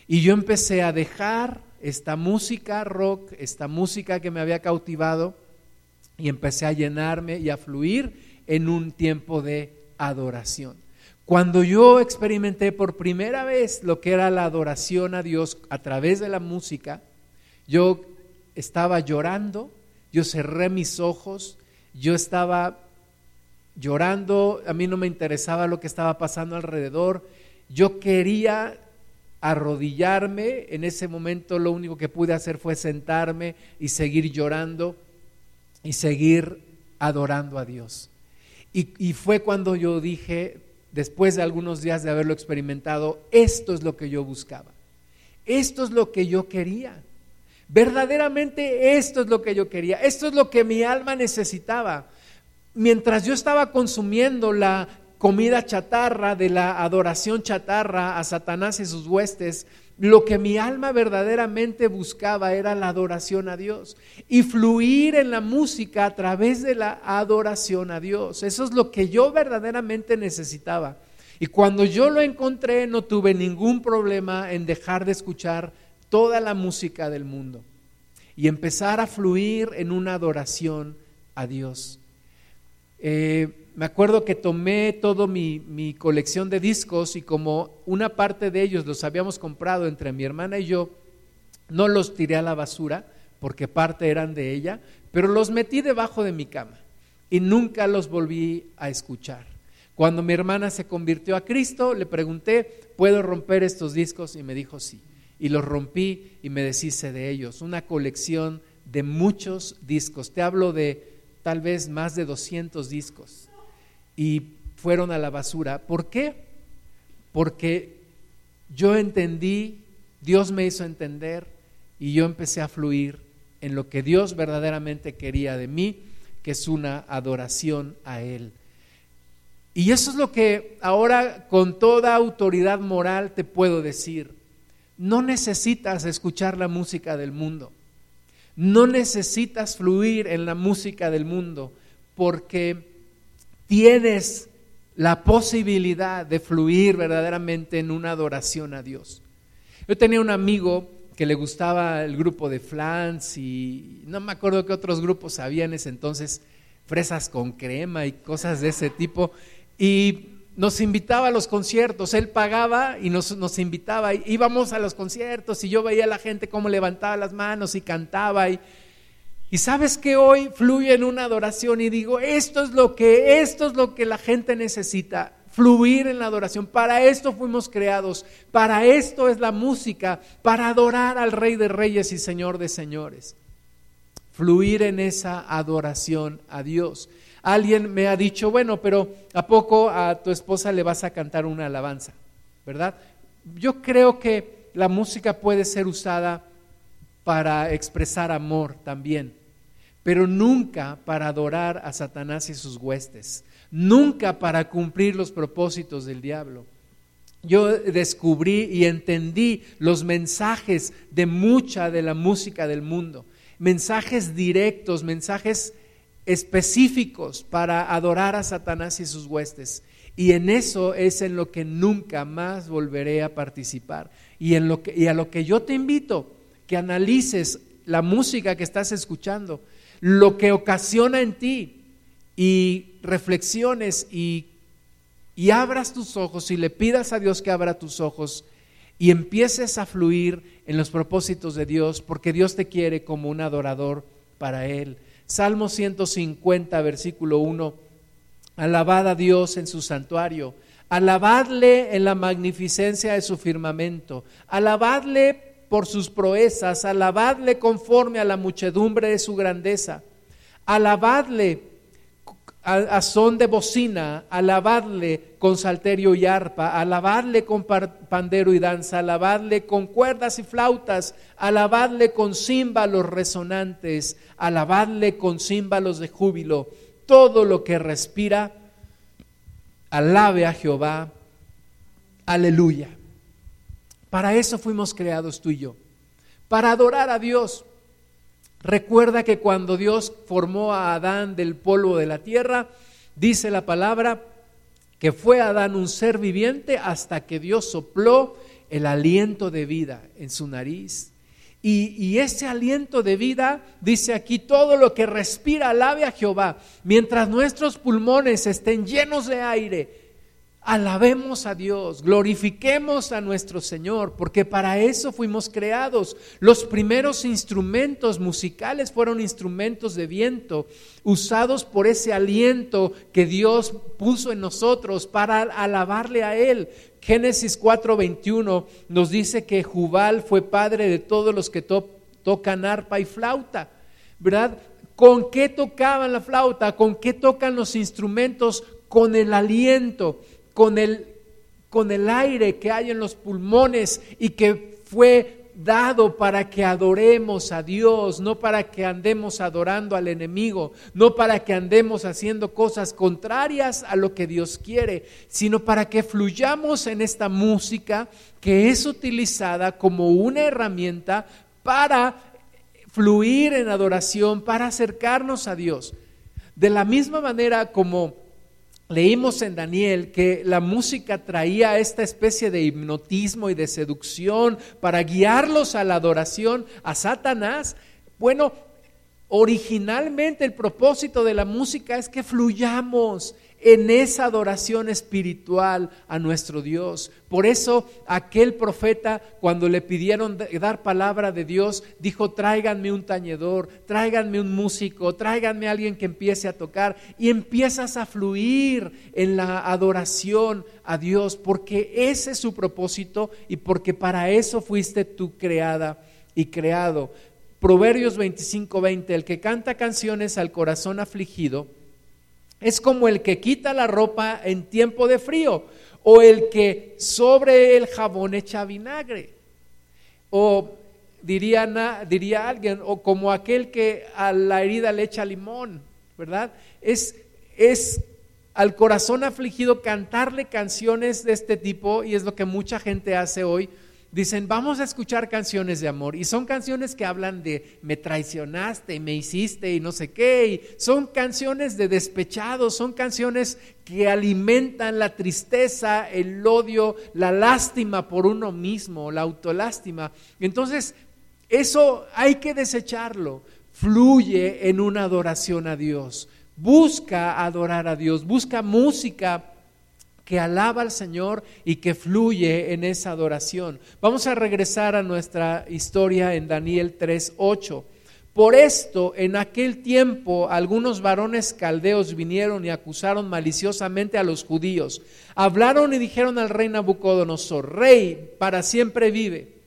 A: Y yo empecé a dejar esta música rock, esta música que me había cautivado y empecé a llenarme y a fluir en un tiempo de adoración. Cuando yo experimenté por primera vez lo que era la adoración a Dios a través de la música, yo estaba llorando, yo cerré mis ojos, yo estaba llorando, a mí no me interesaba lo que estaba pasando alrededor, yo quería arrodillarme. En ese momento lo único que pude hacer fue sentarme y seguir llorando y seguir adorando a Dios. Y, fue cuando yo dije, después de algunos días de haberlo experimentado, esto es lo que yo buscaba. Esto es lo que yo quería. Verdaderamente esto es lo que yo quería. Esto es lo que mi alma necesitaba. Mientras yo estaba consumiendo la comida chatarra, de la adoración chatarra a Satanás y sus huestes, lo que mi alma verdaderamente buscaba era la adoración a Dios y fluir en la música a través de la adoración a Dios. Eso es lo que yo verdaderamente necesitaba. Y cuando yo lo encontré no tuve ningún problema en dejar de escuchar toda la música del mundo y empezar a fluir en una adoración a Dios. Eh, me acuerdo que tomé toda mi, colección de discos y como una parte de ellos los habíamos comprado entre mi hermana y yo, no los tiré a la basura porque parte eran de ella, pero los metí debajo de mi cama y nunca los volví a escuchar. Cuando mi hermana se convirtió a Cristo, le pregunté, ¿puedo romper estos discos? Y me dijo sí. Y los rompí y me deshice de ellos. Una colección de muchos discos. Te hablo de tal vez más de 200 discos. Y fueron a la basura. ¿Por qué? Porque yo entendí, Dios me hizo entender y yo empecé a fluir en lo que Dios verdaderamente quería de mí, que es una adoración a Él. Y eso es lo que ahora con toda autoridad moral te puedo decir. No necesitas escuchar la música del mundo. No necesitas fluir en la música del mundo porque tienes la posibilidad de fluir verdaderamente en una adoración a Dios. Yo tenía un amigo que le gustaba el grupo de Flans y no me acuerdo qué otros grupos había en ese entonces, fresas con crema y cosas de ese tipo, y nos invitaba a los conciertos, él pagaba y nos, nos invitaba, íbamos a los conciertos y yo veía a la gente cómo levantaba las manos y cantaba y y sabes que hoy fluye en una adoración y digo, esto es lo que, esto es lo que la gente necesita, fluir en la adoración. Para esto fuimos creados, para esto es la música, para adorar al Rey de Reyes y Señor de Señores. Fluir en esa adoración a Dios. Alguien me ha dicho, bueno, pero ¿a poco a tu esposa le vas a cantar una alabanza? ¿Verdad? Yo creo que la música puede ser usada para expresar amor también pero nunca para adorar a Satanás y sus huestes, nunca para cumplir los propósitos del diablo. Yo descubrí y entendí los mensajes de mucha de la música del mundo, mensajes directos, mensajes específicos para adorar a Satanás y sus huestes. Y en eso es en lo que nunca más volveré a participar. Y, en lo que, y a lo que yo te invito, que analices la música que estás escuchando, lo que ocasiona en ti y reflexiones y, y abras tus ojos y le pidas a Dios que abra tus ojos y empieces a fluir en los propósitos de Dios porque Dios te quiere como un adorador para Él. Salmo 150, versículo 1. Alabad a Dios en su santuario, alabadle en la magnificencia de su firmamento, alabadle por sus proezas, alabadle conforme a la muchedumbre de su grandeza, alabadle a, son de bocina, alabadle con salterio y arpa, alabadle con pandero y danza, alabadle con cuerdas y flautas, alabadle con címbalos resonantes, alabadle con címbalos de júbilo. Todo lo que respira, alabe a Jehová. Aleluya. Para eso fuimos creados tú y yo, para adorar a Dios. Recuerda que cuando Dios formó a Adán del polvo de la tierra, dice la palabra que fue Adán un ser viviente hasta que Dios sopló el aliento de vida en su nariz. Y, y, ese aliento de vida, dice aquí, todo lo que respira, alabe a Jehová. Mientras nuestros pulmones estén llenos de aire, Alabemos a Dios, glorifiquemos a nuestro Señor, porque para eso fuimos creados. Los primeros instrumentos musicales fueron instrumentos de viento, usados por ese aliento que Dios puso en nosotros para alabarle a Él. Génesis 4:21 nos dice que Jubal fue padre de todos los que tocan arpa y flauta, ¿verdad? ¿Con qué tocaban la flauta? ¿Con qué tocan los instrumentos? Con el aliento con el, con el aire que hay en los pulmones y que fue dado para que adoremos a Dios, no para que andemos adorando al enemigo, no para que andemos haciendo cosas contrarias a lo que Dios quiere, sino para que fluyamos en esta música que es utilizada como una herramienta para fluir en adoración, para acercarnos a Dios. De la misma manera como leímos en Daniel que la música traía esta especie de hipnotismo y de seducción para guiarlos a la adoración a Satanás. Bueno, Originalmente el propósito de la música es que fluyamos en esa adoración espiritual a nuestro Dios. Por eso aquel profeta, cuando le pidieron dar palabra de Dios, dijo, tráiganme un tañedor, tráiganme un músico, tráiganme alguien que empiece a tocar. Y empiezas a fluir en la adoración a Dios, porque ese es su propósito y porque para eso fuiste tú creada y creado. Proverbios 25, 20, el que canta canciones al corazón afligido, es como el que quita la ropa en tiempo de frío o el que sobre el jabón echa vinagre. O diría, diría alguien, o como aquel que a la herida le echa limón, ¿verdad? Es, es al corazón afligido cantarle canciones de este tipo y es lo que mucha gente hace hoy dicen, vamos a escuchar canciones de amor. Y son canciones que hablan de me traicionaste, me hiciste y no sé qué. Y son canciones de despechados, son canciones que alimentan la tristeza, el odio, la lástima por uno mismo, la autolástima. Entonces, eso hay que desecharlo. Fluye en una adoración a Dios. Busca adorar a Dios, busca música que alaba al Señor y que fluye en esa adoración. Vamos a regresar a nuestra historia en Daniel 3:8. Por esto, en aquel tiempo, algunos varones caldeos vinieron y acusaron maliciosamente a los judíos. Hablaron y dijeron al rey Nabucodonosor, Rey, para siempre vive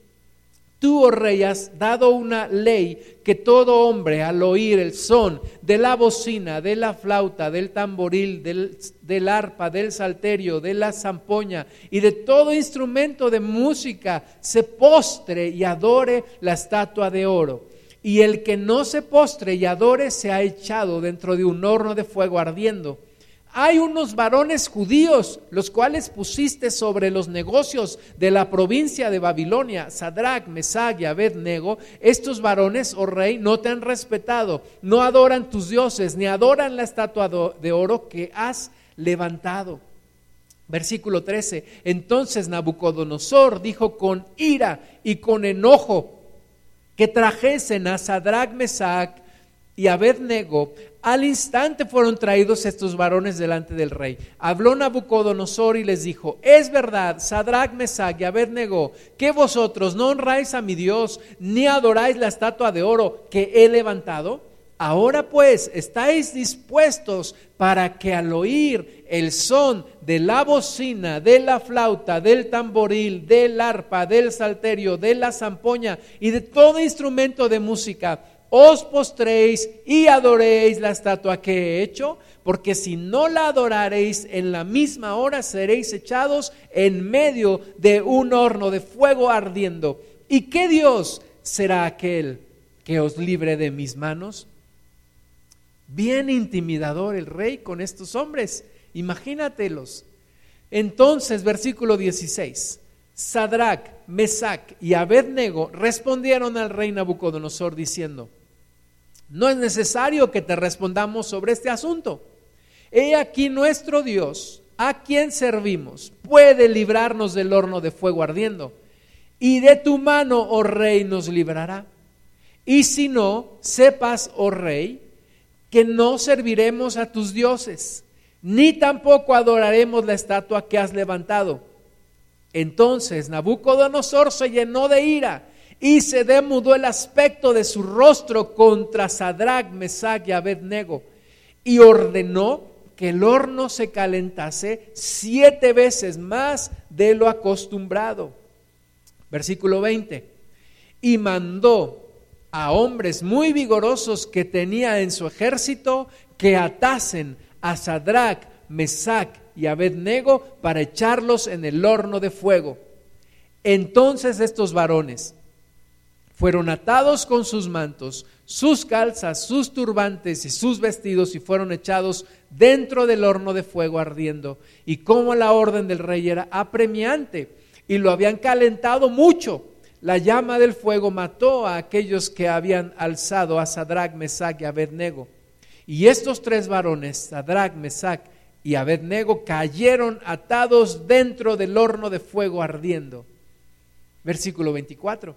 A: Tú, oh rey, has dado una ley que todo hombre al oír el son de la bocina, de la flauta, del tamboril, del, arpa, del salterio, de la zampoña y de todo instrumento de música se postre y adore la estatua de oro. Y el que no se postre y adore se ha echado dentro de un horno de fuego ardiendo hay unos varones judíos, los cuales pusiste sobre los negocios de la provincia de Babilonia, Sadrach, Mesach y Abednego. Estos varones, oh rey, no te han respetado, no adoran tus dioses, ni adoran la estatua de oro que has levantado. Versículo 13. Entonces Nabucodonosor dijo con ira y con enojo que trajesen a Sadrach, Mesach y Abednego al instante fueron traídos estos varones delante del rey. Habló Nabucodonosor y les dijo, es verdad, Sadrach, Mesach y Abednego, que vosotros no honráis a mi Dios, ni adoráis la estatua de oro que he levantado. Ahora pues, ¿estáis dispuestos para que al oír el son de la bocina, de la flauta, del tamboril, del arpa, del salterio, de la zampoña y de todo instrumento de música, os postréis y adoréis la estatua que he hecho, porque si no la adoraréis en la misma hora seréis echados en medio de un horno de fuego ardiendo. ¿Y qué Dios será aquel que os libre de mis manos? Bien intimidador el rey con estos hombres, imagínatelos. Entonces, versículo 16. Sadrach, Mesach y Abednego respondieron al rey Nabucodonosor diciendo, no es necesario que te respondamos sobre este asunto. He aquí nuestro Dios, a quien servimos, puede librarnos del horno de fuego ardiendo. Y de tu mano, oh rey, nos librará. Y si no, sepas, oh rey, que no serviremos a tus dioses, ni tampoco adoraremos la estatua que has levantado. Entonces Nabucodonosor se llenó de ira y se demudó el aspecto de su rostro contra Sadrach, Mesach y Abednego y ordenó que el horno se calentase siete veces más de lo acostumbrado. Versículo 20. Y mandó a hombres muy vigorosos que tenía en su ejército que atasen a Sadrach, Mesach y Abednego para echarlos en el horno de fuego. Entonces estos varones, fueron atados con sus mantos, sus calzas, sus turbantes y sus vestidos y fueron echados dentro del horno de fuego ardiendo. Y como la orden del rey era apremiante y lo habían calentado mucho, la llama del fuego mató a aquellos que habían alzado a Sadrach, Mesach y Abednego. Y estos tres varones, Sadrach, Mesach y Abednego, cayeron atados dentro del horno de fuego ardiendo. Versículo 24.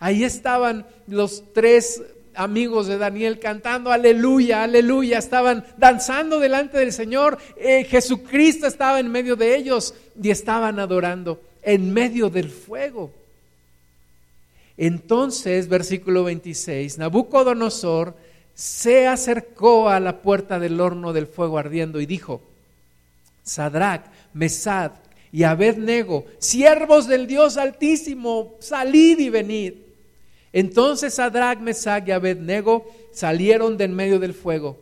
A: Ahí estaban los tres amigos de Daniel cantando aleluya, aleluya, estaban danzando delante del Señor, eh, Jesucristo estaba en medio de ellos y estaban adorando en medio del fuego. Entonces, versículo 26, Nabucodonosor se acercó a la puerta del horno del fuego ardiendo y dijo, Sadrach, Mesad y Abednego, siervos del Dios Altísimo, salid y venid. Entonces Sadrach, Mesach y Abednego salieron de en medio del fuego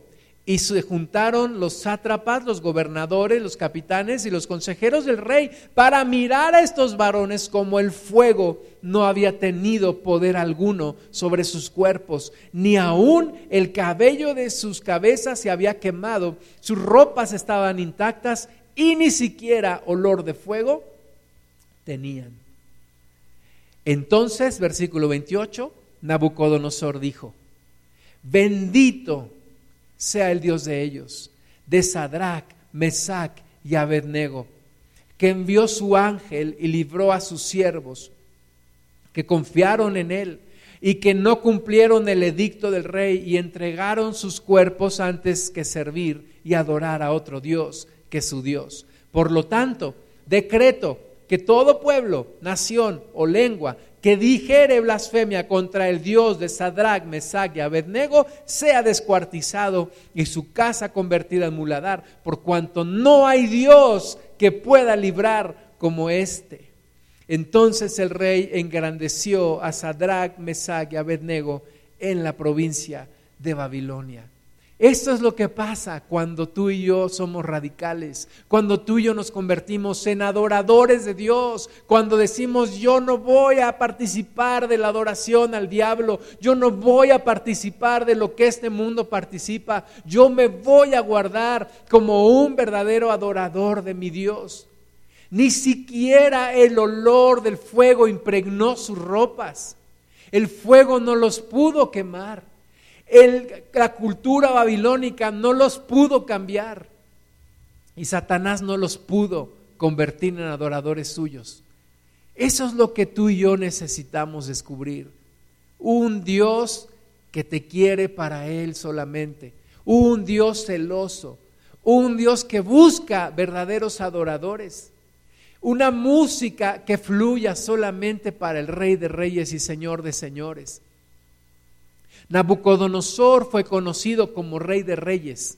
A: y se juntaron los sátrapas, los gobernadores, los capitanes y los consejeros del rey para mirar a estos varones como el fuego no había tenido poder alguno sobre sus cuerpos, ni aún el cabello de sus cabezas se había quemado, sus ropas estaban intactas y ni siquiera olor de fuego tenían. Entonces, versículo 28, Nabucodonosor dijo, bendito sea el Dios de ellos, de Sadrach, Mesach y Abednego, que envió su ángel y libró a sus siervos, que confiaron en él y que no cumplieron el edicto del rey y entregaron sus cuerpos antes que servir y adorar a otro Dios que su Dios. Por lo tanto, decreto que todo pueblo, nación o lengua que dijere blasfemia contra el Dios de Sadrach, Mesach y Abednego sea descuartizado y su casa convertida en muladar, por cuanto no hay Dios que pueda librar como éste. Entonces el rey engrandeció a Sadrach, Mesach y Abednego en la provincia de Babilonia. Esto es lo que pasa cuando tú y yo somos radicales, cuando tú y yo nos convertimos en adoradores de Dios, cuando decimos yo no voy a participar de la adoración al diablo, yo no voy a participar de lo que este mundo participa, yo me voy a guardar como un verdadero adorador de mi Dios. Ni siquiera el olor del fuego impregnó sus ropas, el fuego no los pudo quemar la cultura babilónica no los pudo cambiar y Satanás no los pudo convertir en adoradores suyos. Eso es lo que tú y yo necesitamos descubrir. Un Dios que te quiere para Él solamente. Un Dios celoso. Un Dios que busca verdaderos adoradores. Una música que fluya solamente para el Rey de Reyes y Señor de Señores. Nabucodonosor fue conocido como rey de reyes,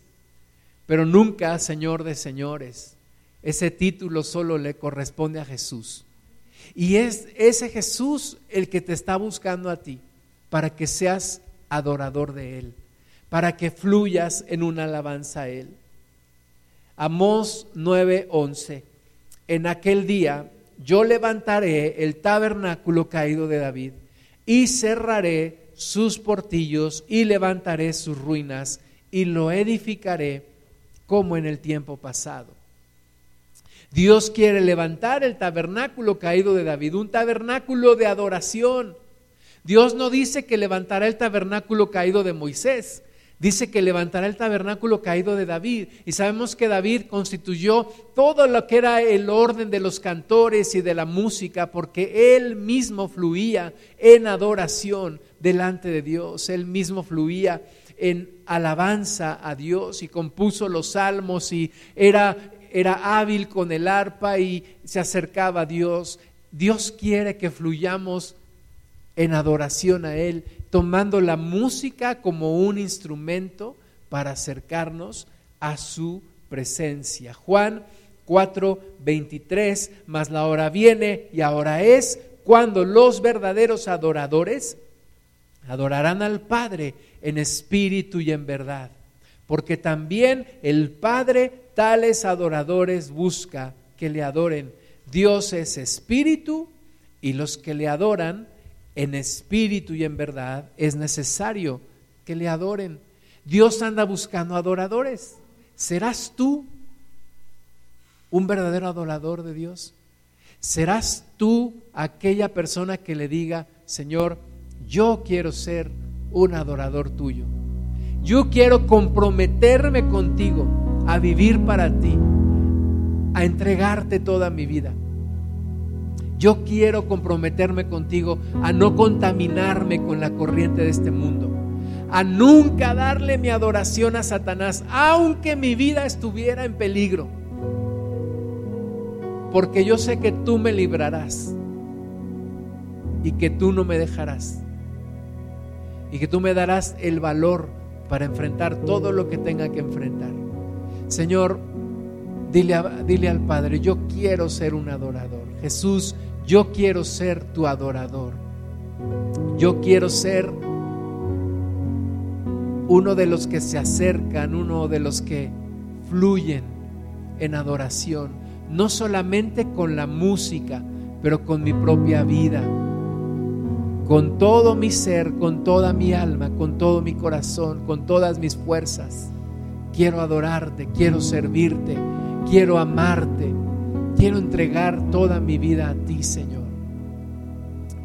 A: pero nunca señor de señores. Ese título solo le corresponde a Jesús. Y es ese Jesús el que te está buscando a ti para que seas adorador de Él, para que fluyas en una alabanza a Él. Amós 9:11. En aquel día yo levantaré el tabernáculo caído de David y cerraré sus portillos y levantaré sus ruinas y lo edificaré como en el tiempo pasado. Dios quiere levantar el tabernáculo caído de David, un tabernáculo de adoración. Dios no dice que levantará el tabernáculo caído de Moisés, dice que levantará el tabernáculo caído de David. Y sabemos que David constituyó todo lo que era el orden de los cantores y de la música, porque él mismo fluía en adoración delante de Dios. Él mismo fluía en alabanza a Dios y compuso los salmos y era, era hábil con el arpa y se acercaba a Dios. Dios quiere que fluyamos en adoración a Él, tomando la música como un instrumento para acercarnos a su presencia. Juan 4, 23, mas la hora viene y ahora es cuando los verdaderos adoradores adorarán al Padre en espíritu y en verdad, porque también el Padre tales adoradores busca que le adoren. Dios es espíritu y los que le adoran en espíritu y en verdad, es necesario que le adoren. Dios anda buscando adoradores. ¿Serás tú un verdadero adorador de Dios? ¿Serás tú aquella persona que le diga, Señor, yo quiero ser un adorador tuyo? Yo quiero comprometerme contigo a vivir para ti, a entregarte toda mi vida. Yo quiero comprometerme contigo a no contaminarme con la corriente de este mundo, a nunca darle mi adoración a Satanás, aunque mi vida estuviera en peligro, porque yo sé que tú me librarás y que tú no me dejarás y que tú me darás el valor para enfrentar todo lo que tenga que enfrentar. Señor, dile, dile al Padre, yo quiero ser un adorador. Jesús, yo quiero ser tu adorador. Yo quiero ser uno de los que se acercan, uno de los que fluyen en adoración, no solamente con la música, pero con mi propia vida, con todo mi ser, con toda mi alma, con todo mi corazón, con todas mis fuerzas. Quiero adorarte, quiero servirte, quiero amarte, Quiero entregar toda mi vida a ti, Señor.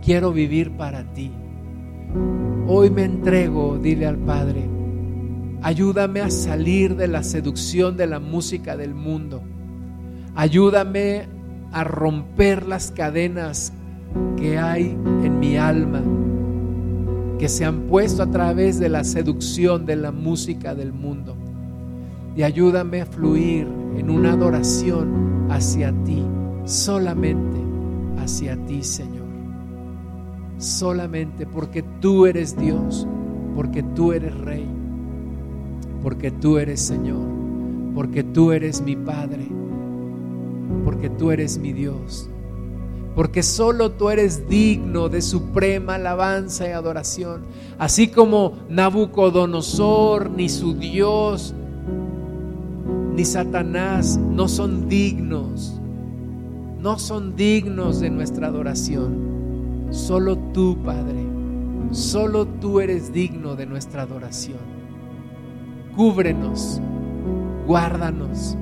A: Quiero vivir para ti. Hoy me entrego, dile al Padre, ayúdame a salir de la seducción de la música del mundo. Ayúdame a romper las cadenas que hay en mi alma, que se han puesto a través de la seducción de la música del mundo. Y ayúdame a fluir en una adoración hacia ti, solamente hacia ti, Señor. Solamente porque tú eres Dios, porque tú eres Rey, porque tú eres Señor, porque tú eres mi Padre, porque tú eres mi Dios, porque solo tú eres digno de suprema alabanza y adoración, así como Nabucodonosor ni su Dios ni Satanás no son dignos, no son dignos de nuestra adoración. Solo tú, Padre, solo tú eres digno de nuestra adoración. Cúbrenos, guárdanos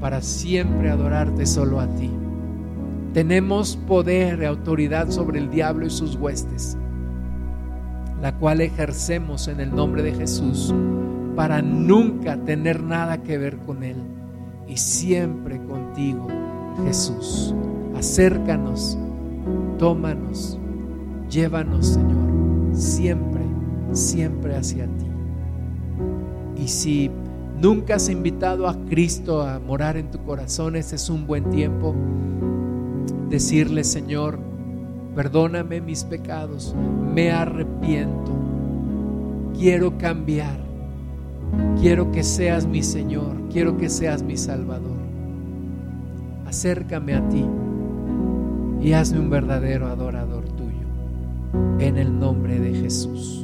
A: para siempre adorarte solo a ti. Tenemos poder y autoridad sobre el diablo y sus huestes, la cual ejercemos en el nombre de Jesús para nunca tener nada que ver con Él y siempre contigo, Jesús. Acércanos, tómanos, llévanos, Señor, siempre, siempre hacia ti. Y si nunca has invitado a Cristo a morar en tu corazón, ese es un buen tiempo. Decirle, Señor, perdóname mis pecados, me arrepiento, quiero cambiar Quiero que seas mi Señor, quiero que seas mi Salvador. Acércame a ti y hazme un verdadero adorador tuyo. En el nombre de Jesús.